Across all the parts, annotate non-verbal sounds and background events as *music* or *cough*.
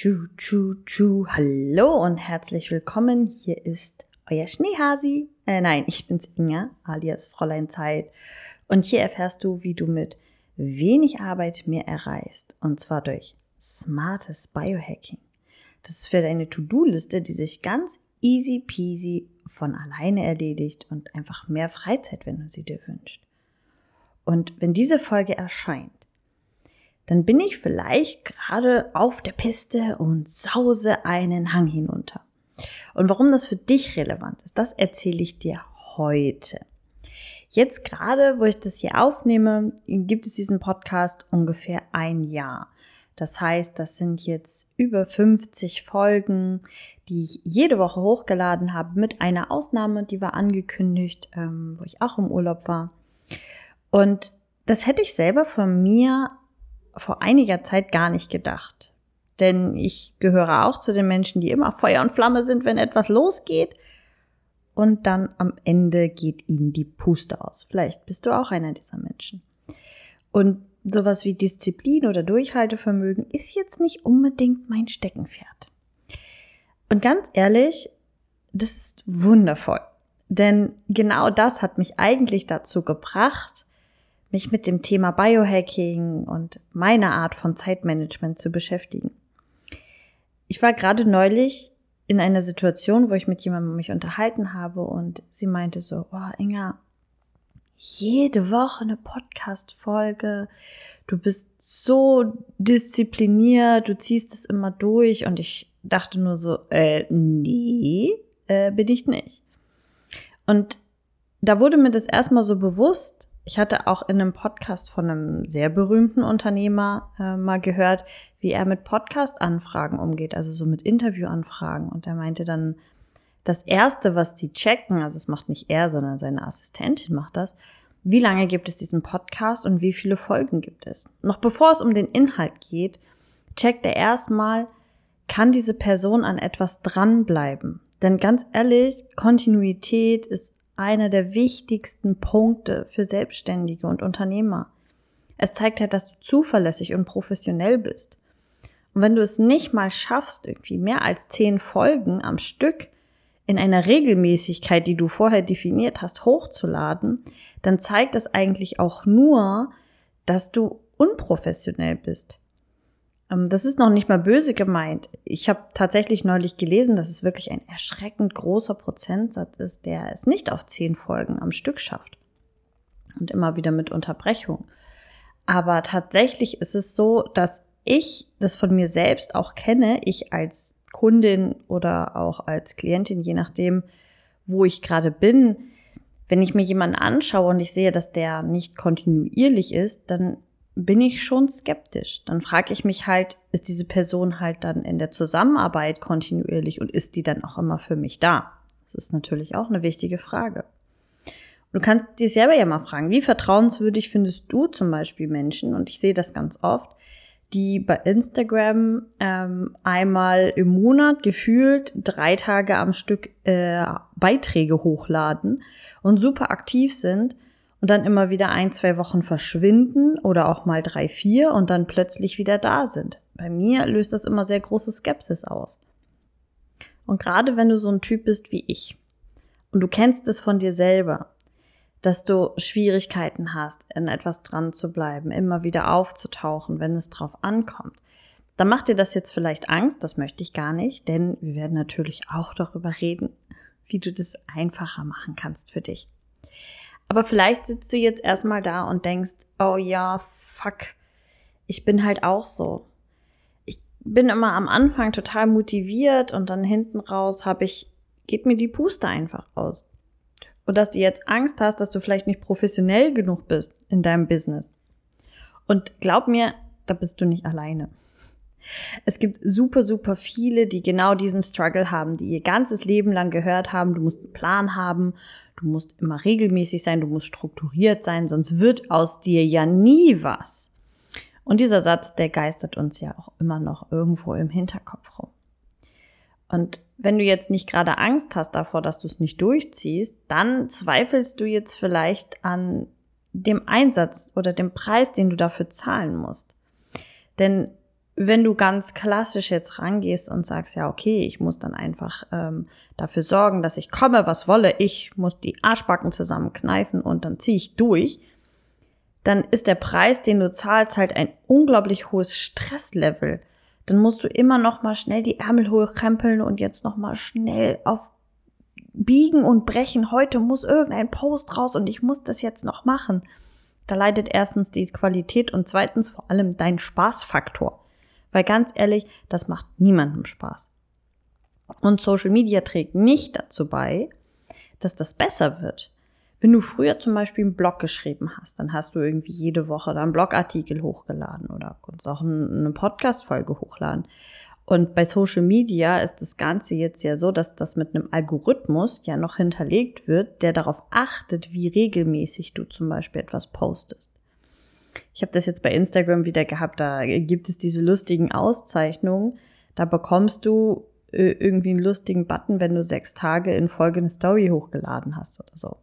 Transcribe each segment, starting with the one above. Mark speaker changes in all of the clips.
Speaker 1: Tschu, tschu, tschu. Hallo und herzlich willkommen. Hier ist euer Schneehasi. Äh, nein, ich bin's Inga, alias Fräulein Zeit. Und hier erfährst du, wie du mit wenig Arbeit mehr erreichst. Und zwar durch smartes Biohacking. Das ist für deine To-Do-Liste, die sich ganz easy peasy von alleine erledigt und einfach mehr Freizeit, wenn du sie dir wünschst. Und wenn diese Folge erscheint, dann bin ich vielleicht gerade auf der Piste und sause einen Hang hinunter. Und warum das für dich relevant ist, das erzähle ich dir heute. Jetzt gerade, wo ich das hier aufnehme, gibt es diesen Podcast ungefähr ein Jahr. Das heißt, das sind jetzt über 50 Folgen, die ich jede Woche hochgeladen habe, mit einer Ausnahme, die war angekündigt, ähm, wo ich auch im Urlaub war. Und das hätte ich selber von mir vor einiger Zeit gar nicht gedacht. Denn ich gehöre auch zu den Menschen, die immer Feuer und Flamme sind, wenn etwas losgeht. Und dann am Ende geht ihnen die Puste aus. Vielleicht bist du auch einer dieser Menschen. Und sowas wie Disziplin oder Durchhaltevermögen ist jetzt nicht unbedingt mein Steckenpferd. Und ganz ehrlich, das ist wundervoll. Denn genau das hat mich eigentlich dazu gebracht, mich mit dem Thema Biohacking und meiner Art von Zeitmanagement zu beschäftigen. Ich war gerade neulich in einer Situation, wo ich mit jemandem mich unterhalten habe und sie meinte so, oh Inga, jede Woche eine Podcast-Folge, du bist so diszipliniert, du ziehst es immer durch und ich dachte nur so, äh, nee, äh, bin ich nicht. Und da wurde mir das erstmal so bewusst, ich hatte auch in einem Podcast von einem sehr berühmten Unternehmer äh, mal gehört, wie er mit Podcast-Anfragen umgeht, also so mit Interviewanfragen. Und er meinte dann, das erste, was die checken, also es macht nicht er, sondern seine Assistentin macht das, wie lange gibt es diesen Podcast und wie viele Folgen gibt es? Noch bevor es um den Inhalt geht, checkt er erstmal, kann diese Person an etwas dranbleiben? Denn ganz ehrlich, Kontinuität ist einer der wichtigsten Punkte für Selbstständige und Unternehmer. Es zeigt halt, dass du zuverlässig und professionell bist. Und wenn du es nicht mal schaffst, irgendwie mehr als zehn Folgen am Stück in einer Regelmäßigkeit, die du vorher definiert hast, hochzuladen, dann zeigt das eigentlich auch nur, dass du unprofessionell bist. Ähm, das ist noch nicht mal böse gemeint. Ich habe tatsächlich neulich gelesen, dass es wirklich ein erschreckend großer Prozentsatz ist, der es nicht auf zehn Folgen am Stück schafft. Und immer wieder mit Unterbrechung. Aber tatsächlich ist es so, dass ich das von mir selbst auch kenne, ich als Kundin oder auch als Klientin, je nachdem, wo ich gerade bin, wenn ich mir jemanden anschaue und ich sehe, dass der nicht kontinuierlich ist, dann bin ich schon skeptisch. Dann frage ich mich halt, ist diese Person halt dann in der Zusammenarbeit kontinuierlich und ist die dann auch immer für mich da? Das ist natürlich auch eine wichtige Frage. Und du kannst dich selber ja mal fragen, wie vertrauenswürdig findest du zum Beispiel Menschen, und ich sehe das ganz oft, die bei Instagram ähm, einmal im Monat gefühlt drei Tage am Stück äh, Beiträge hochladen und super aktiv sind und dann immer wieder ein, zwei Wochen verschwinden oder auch mal drei, vier und dann plötzlich wieder da sind. Bei mir löst das immer sehr große Skepsis aus. Und gerade wenn du so ein Typ bist wie ich und du kennst es von dir selber, dass du Schwierigkeiten hast, in etwas dran zu bleiben, immer wieder aufzutauchen, wenn es drauf ankommt, dann macht dir das jetzt vielleicht Angst, das möchte ich gar nicht, denn wir werden natürlich auch darüber reden, wie du das einfacher machen kannst für dich. Aber vielleicht sitzt du jetzt erstmal da und denkst, oh ja, fuck, ich bin halt auch so. Ich bin immer am Anfang total motiviert und dann hinten raus habe ich, geht mir die Puste einfach aus. Und dass du jetzt Angst hast, dass du vielleicht nicht professionell genug bist in deinem Business. Und glaub mir, da bist du nicht alleine. Es gibt super, super viele, die genau diesen Struggle haben, die ihr ganzes Leben lang gehört haben, du musst einen Plan haben, du musst immer regelmäßig sein, du musst strukturiert sein, sonst wird aus dir ja nie was. Und dieser Satz, der geistert uns ja auch immer noch irgendwo im Hinterkopf rum. Und wenn du jetzt nicht gerade Angst hast davor, dass du es nicht durchziehst, dann zweifelst du jetzt vielleicht an dem Einsatz oder dem Preis, den du dafür zahlen musst. Denn wenn du ganz klassisch jetzt rangehst und sagst, ja, okay, ich muss dann einfach ähm, dafür sorgen, dass ich komme, was wolle, ich muss die Arschbacken zusammenkneifen und dann ziehe ich durch, dann ist der Preis, den du zahlst, halt ein unglaublich hohes Stresslevel. Dann musst du immer noch mal schnell die Ärmel hochkrempeln und jetzt noch mal schnell auf Biegen und Brechen. Heute muss irgendein Post raus und ich muss das jetzt noch machen. Da leidet erstens die Qualität und zweitens vor allem dein Spaßfaktor. Weil ganz ehrlich, das macht niemandem Spaß. Und Social Media trägt nicht dazu bei, dass das besser wird. Wenn du früher zum Beispiel einen Blog geschrieben hast, dann hast du irgendwie jede Woche da einen Blogartikel hochgeladen oder konntest auch eine Podcast-Folge hochladen. Und bei Social Media ist das Ganze jetzt ja so, dass das mit einem Algorithmus ja noch hinterlegt wird, der darauf achtet, wie regelmäßig du zum Beispiel etwas postest. Ich habe das jetzt bei Instagram wieder gehabt, da gibt es diese lustigen Auszeichnungen. Da bekommst du äh, irgendwie einen lustigen Button, wenn du sechs Tage in Folge eine Story hochgeladen hast oder so.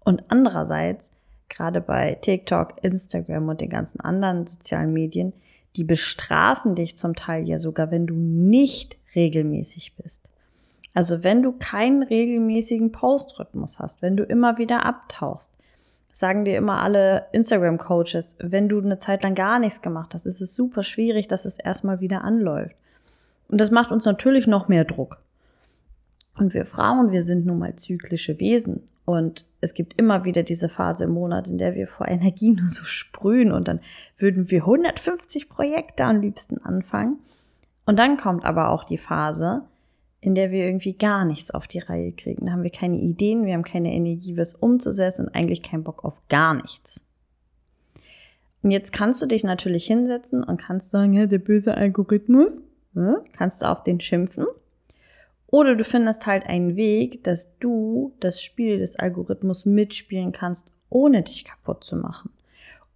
Speaker 1: Und andererseits, gerade bei TikTok, Instagram und den ganzen anderen sozialen Medien, die bestrafen dich zum Teil ja sogar, wenn du nicht regelmäßig bist. Also wenn du keinen regelmäßigen Postrhythmus hast, wenn du immer wieder abtauchst, sagen dir immer alle Instagram-Coaches, wenn du eine Zeit lang gar nichts gemacht hast, ist es super schwierig, dass es erstmal wieder anläuft. Und das macht uns natürlich noch mehr Druck. Und wir Frauen, wir sind nun mal zyklische Wesen. Und es gibt immer wieder diese Phase im Monat, in der wir vor Energie *laughs* nur so sprühen und dann würden wir 150 Projekte am liebsten anfangen. Und dann kommt aber auch die Phase, in der wir irgendwie gar nichts auf die Reihe kriegen. Da haben wir keine Ideen, wir haben keine Energie, was umzusetzen und eigentlich keinen Bock auf gar nichts. Und jetzt kannst du dich natürlich hinsetzen und kannst sagen, ja, der böse Algorithmus, ja, kannst du auf den schimpfen. Oder du findest halt einen Weg, dass du das Spiel des Algorithmus mitspielen kannst, ohne dich kaputt zu machen.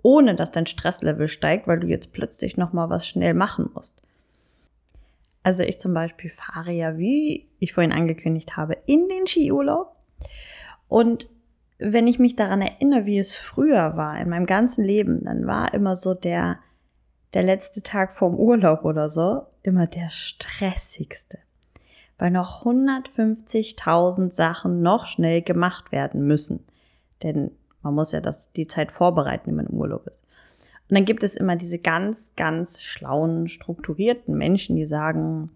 Speaker 1: Ohne dass dein Stresslevel steigt, weil du jetzt plötzlich nochmal was schnell machen musst. Also ich zum Beispiel fahre ja, wie ich vorhin angekündigt habe, in den Skiurlaub. Und wenn ich mich daran erinnere, wie es früher war, in meinem ganzen Leben, dann war immer so der, der letzte Tag vorm Urlaub oder so, immer der stressigste. Weil noch 150.000 Sachen noch schnell gemacht werden müssen. Denn man muss ja das, die Zeit vorbereiten, wenn man im Urlaub ist. Und dann gibt es immer diese ganz, ganz schlauen, strukturierten Menschen, die sagen,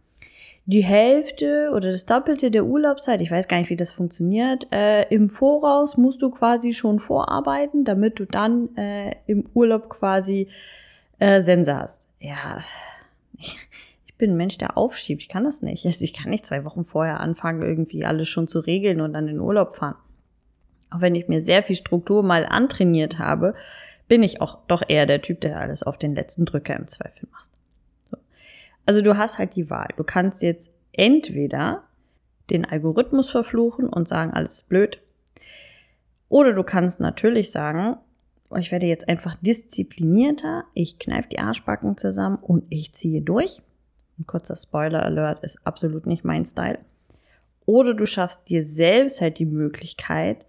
Speaker 1: die Hälfte oder das Doppelte der Urlaubszeit, ich weiß gar nicht, wie das funktioniert, äh, im Voraus musst du quasi schon vorarbeiten, damit du dann äh, im Urlaub quasi äh, Sense hast. Ja, ich, ich bin ein Mensch, der aufschiebt. Ich kann das nicht. Ich kann nicht zwei Wochen vorher anfangen, irgendwie alles schon zu regeln und dann in den Urlaub fahren. Auch wenn ich mir sehr viel Struktur mal antrainiert habe, bin ich auch doch eher der Typ, der alles auf den letzten Drücker im Zweifel macht. So. Also du hast halt die Wahl. Du kannst jetzt entweder den Algorithmus verfluchen und sagen, alles ist blöd. Oder du kannst natürlich sagen, oh, ich werde jetzt einfach disziplinierter, ich kneife die Arschbacken zusammen und ich ziehe durch. Ein kurzer Spoiler-Alert ist absolut nicht mein Style. Oder du schaffst dir selbst halt die Möglichkeit,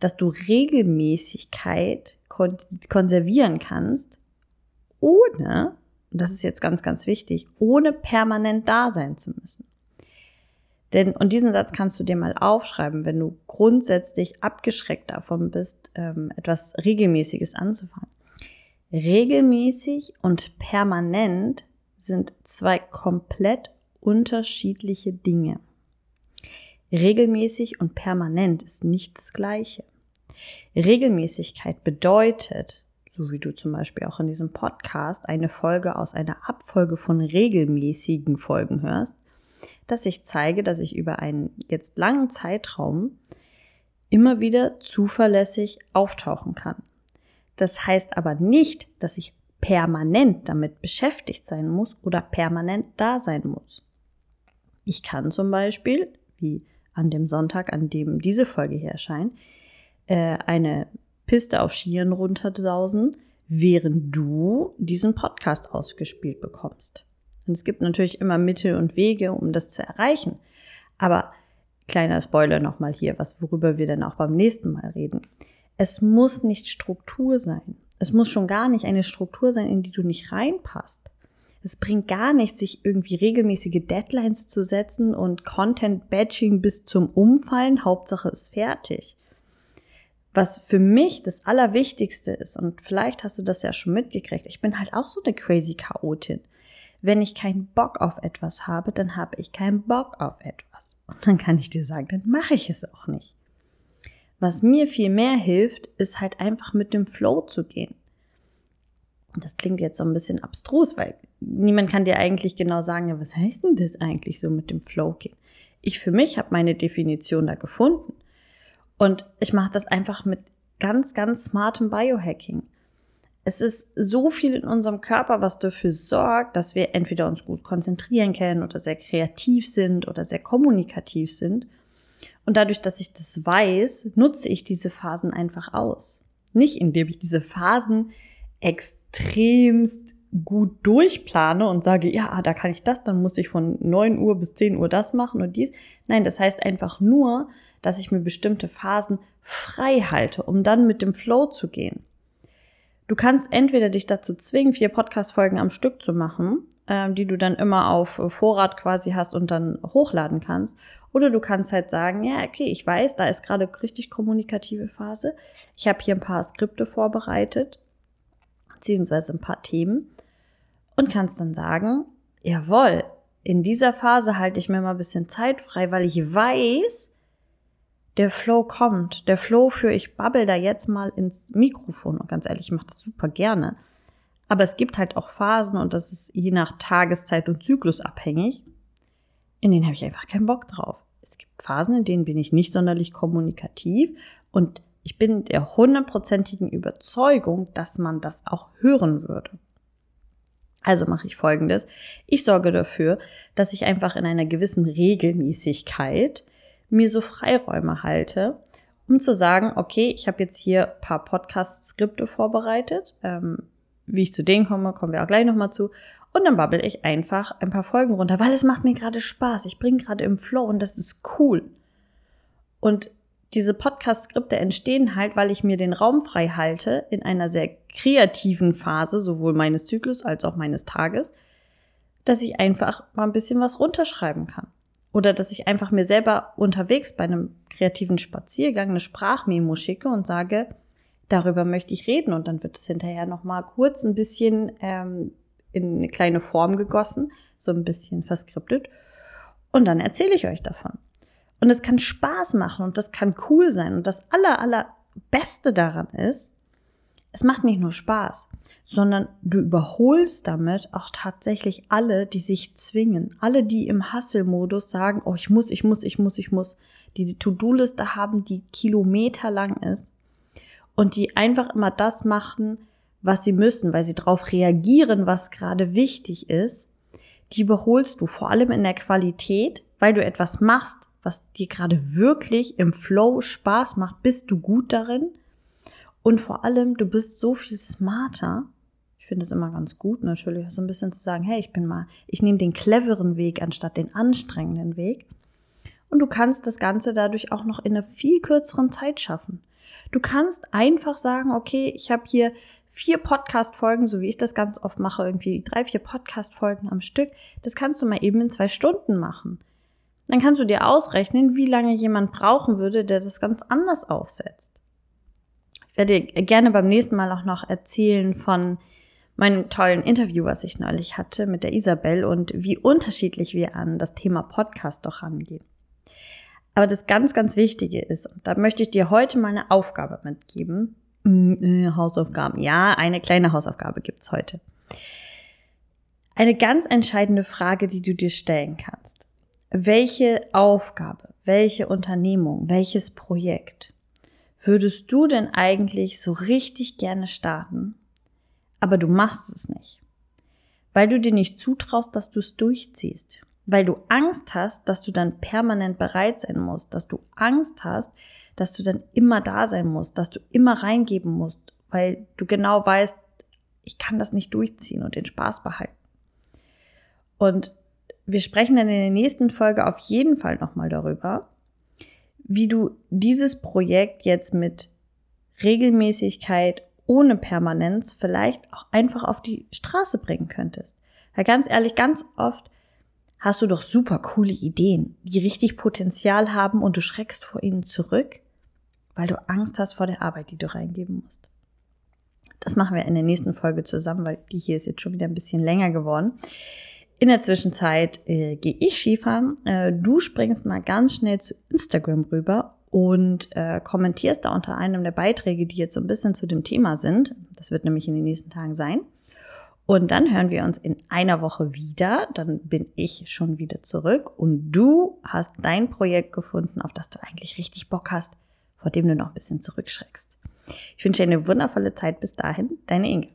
Speaker 1: dass du Regelmäßigkeit kon konservieren kannst, ohne, und das ist jetzt ganz, ganz wichtig, ohne permanent da sein zu müssen. Denn, und diesen Satz kannst du dir mal aufschreiben, wenn du grundsätzlich abgeschreckt davon bist, ähm, etwas Regelmäßiges anzufangen. Regelmäßig und permanent sind zwei komplett unterschiedliche Dinge. Regelmäßig und permanent ist nicht das gleiche. Regelmäßigkeit bedeutet, so wie du zum Beispiel auch in diesem Podcast eine Folge aus einer Abfolge von regelmäßigen Folgen hörst, dass ich zeige, dass ich über einen jetzt langen Zeitraum immer wieder zuverlässig auftauchen kann. Das heißt aber nicht, dass ich permanent damit beschäftigt sein muss oder permanent da sein muss. Ich kann zum Beispiel, wie an dem Sonntag, an dem diese Folge hier erscheint, äh, eine Piste auf Skiern runtersausen, während du diesen Podcast ausgespielt bekommst. Und es gibt natürlich immer Mittel und Wege, um das zu erreichen. Aber kleiner Spoiler nochmal hier, was, worüber wir dann auch beim nächsten Mal reden. Es muss nicht Struktur sein. Es muss schon gar nicht eine Struktur sein, in die du nicht reinpasst. Es bringt gar nichts, sich irgendwie regelmäßige Deadlines zu setzen und Content-Batching bis zum Umfallen. Hauptsache ist fertig. Was für mich das Allerwichtigste ist, und vielleicht hast du das ja schon mitgekriegt, ich bin halt auch so eine crazy Chaotin. Wenn ich keinen Bock auf etwas habe, dann habe ich keinen Bock auf etwas. Und dann kann ich dir sagen, dann mache ich es auch nicht. Was mir viel mehr hilft, ist halt einfach mit dem Flow zu gehen. Das klingt jetzt so ein bisschen abstrus, weil niemand kann dir eigentlich genau sagen, was heißt denn das eigentlich so mit dem Flow gehen? Ich für mich habe meine Definition da gefunden. Und ich mache das einfach mit ganz, ganz smartem Biohacking. Es ist so viel in unserem Körper, was dafür sorgt, dass wir entweder uns gut konzentrieren können oder sehr kreativ sind oder sehr kommunikativ sind. Und dadurch, dass ich das weiß, nutze ich diese Phasen einfach aus. Nicht indem ich diese Phasen extremst gut durchplane und sage, ja, da kann ich das, dann muss ich von 9 Uhr bis 10 Uhr das machen und dies. Nein, das heißt einfach nur, dass ich mir bestimmte Phasen frei halte, um dann mit dem Flow zu gehen. Du kannst entweder dich dazu zwingen, vier Podcast-Folgen am Stück zu machen, äh, die du dann immer auf Vorrat quasi hast und dann hochladen kannst. Oder du kannst halt sagen, ja, okay, ich weiß, da ist gerade richtig kommunikative Phase. Ich habe hier ein paar Skripte vorbereitet, beziehungsweise ein paar Themen. Und kannst dann sagen, jawohl, in dieser Phase halte ich mir mal ein bisschen Zeit frei, weil ich weiß, der Flow kommt. Der Flow für ich babbel da jetzt mal ins Mikrofon. Und ganz ehrlich, ich mache das super gerne. Aber es gibt halt auch Phasen und das ist je nach Tageszeit und Zyklus abhängig. In denen habe ich einfach keinen Bock drauf. Es gibt Phasen, in denen bin ich nicht sonderlich kommunikativ und ich bin der hundertprozentigen Überzeugung, dass man das auch hören würde. Also mache ich folgendes. Ich sorge dafür, dass ich einfach in einer gewissen Regelmäßigkeit mir so Freiräume halte, um zu sagen, okay, ich habe jetzt hier ein paar Podcast-Skripte vorbereitet. Ähm, wie ich zu denen komme, kommen wir auch gleich nochmal zu. Und dann babbel ich einfach ein paar Folgen runter, weil es macht mir gerade Spaß. Ich bin gerade im Flow und das ist cool. Und diese Podcast-Skripte entstehen halt, weil ich mir den Raum frei halte in einer sehr kreativen Phase, sowohl meines Zyklus als auch meines Tages, dass ich einfach mal ein bisschen was runterschreiben kann. Oder dass ich einfach mir selber unterwegs bei einem kreativen Spaziergang eine Sprachmemo schicke und sage, darüber möchte ich reden. Und dann wird es hinterher nochmal kurz ein bisschen ähm, in eine kleine Form gegossen, so ein bisschen verskriptet. Und dann erzähle ich euch davon. Und es kann Spaß machen und das kann cool sein. Und das aller, aller Beste daran ist, es macht nicht nur Spaß, sondern du überholst damit auch tatsächlich alle, die sich zwingen. Alle, die im Hustle-Modus sagen, oh, ich muss, ich muss, ich muss, ich muss. Die die To-Do-Liste haben, die kilometerlang ist. Und die einfach immer das machen, was sie müssen, weil sie darauf reagieren, was gerade wichtig ist. Die überholst du vor allem in der Qualität, weil du etwas machst, was dir gerade wirklich im Flow Spaß macht, bist du gut darin und vor allem, du bist so viel smarter. Ich finde es immer ganz gut, natürlich so ein bisschen zu sagen, hey, ich bin mal, ich nehme den cleveren Weg anstatt den anstrengenden Weg. Und du kannst das Ganze dadurch auch noch in einer viel kürzeren Zeit schaffen. Du kannst einfach sagen, okay, ich habe hier vier Podcast-Folgen, so wie ich das ganz oft mache, irgendwie drei, vier Podcast-Folgen am Stück. Das kannst du mal eben in zwei Stunden machen. Dann kannst du dir ausrechnen, wie lange jemand brauchen würde, der das ganz anders aufsetzt. Ich werde gerne beim nächsten Mal auch noch erzählen von meinem tollen Interview, was ich neulich hatte mit der Isabel und wie unterschiedlich wir an das Thema Podcast doch rangehen. Aber das ganz, ganz Wichtige ist, und da möchte ich dir heute mal eine Aufgabe mitgeben. Mm, äh, Hausaufgaben. Ja, eine kleine Hausaufgabe gibt's heute. Eine ganz entscheidende Frage, die du dir stellen kannst. Welche Aufgabe, welche Unternehmung, welches Projekt würdest du denn eigentlich so richtig gerne starten, aber du machst es nicht? Weil du dir nicht zutraust, dass du es durchziehst. Weil du Angst hast, dass du dann permanent bereit sein musst. Dass du Angst hast, dass du dann immer da sein musst. Dass du immer reingeben musst. Weil du genau weißt, ich kann das nicht durchziehen und den Spaß behalten. Und wir sprechen dann in der nächsten Folge auf jeden Fall nochmal darüber, wie du dieses Projekt jetzt mit Regelmäßigkeit ohne Permanenz vielleicht auch einfach auf die Straße bringen könntest. Weil ganz ehrlich, ganz oft hast du doch super coole Ideen, die richtig Potenzial haben und du schreckst vor ihnen zurück, weil du Angst hast vor der Arbeit, die du reingeben musst. Das machen wir in der nächsten Folge zusammen, weil die hier ist jetzt schon wieder ein bisschen länger geworden. In der Zwischenzeit äh, gehe ich Skifahren. Äh, du springst mal ganz schnell zu Instagram rüber und äh, kommentierst da unter einem der Beiträge, die jetzt so ein bisschen zu dem Thema sind. Das wird nämlich in den nächsten Tagen sein. Und dann hören wir uns in einer Woche wieder. Dann bin ich schon wieder zurück und du hast dein Projekt gefunden, auf das du eigentlich richtig Bock hast, vor dem du noch ein bisschen zurückschreckst. Ich wünsche dir eine wundervolle Zeit bis dahin. Deine Inge.